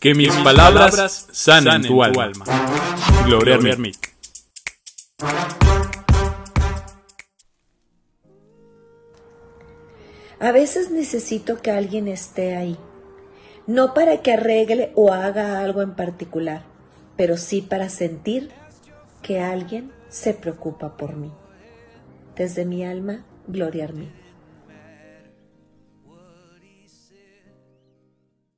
Que mis palabras sanen tu alma. Gloria a A veces necesito que alguien esté ahí, no para que arregle o haga algo en particular, pero sí para sentir que alguien se preocupa por mí. Desde mi alma, Gloria a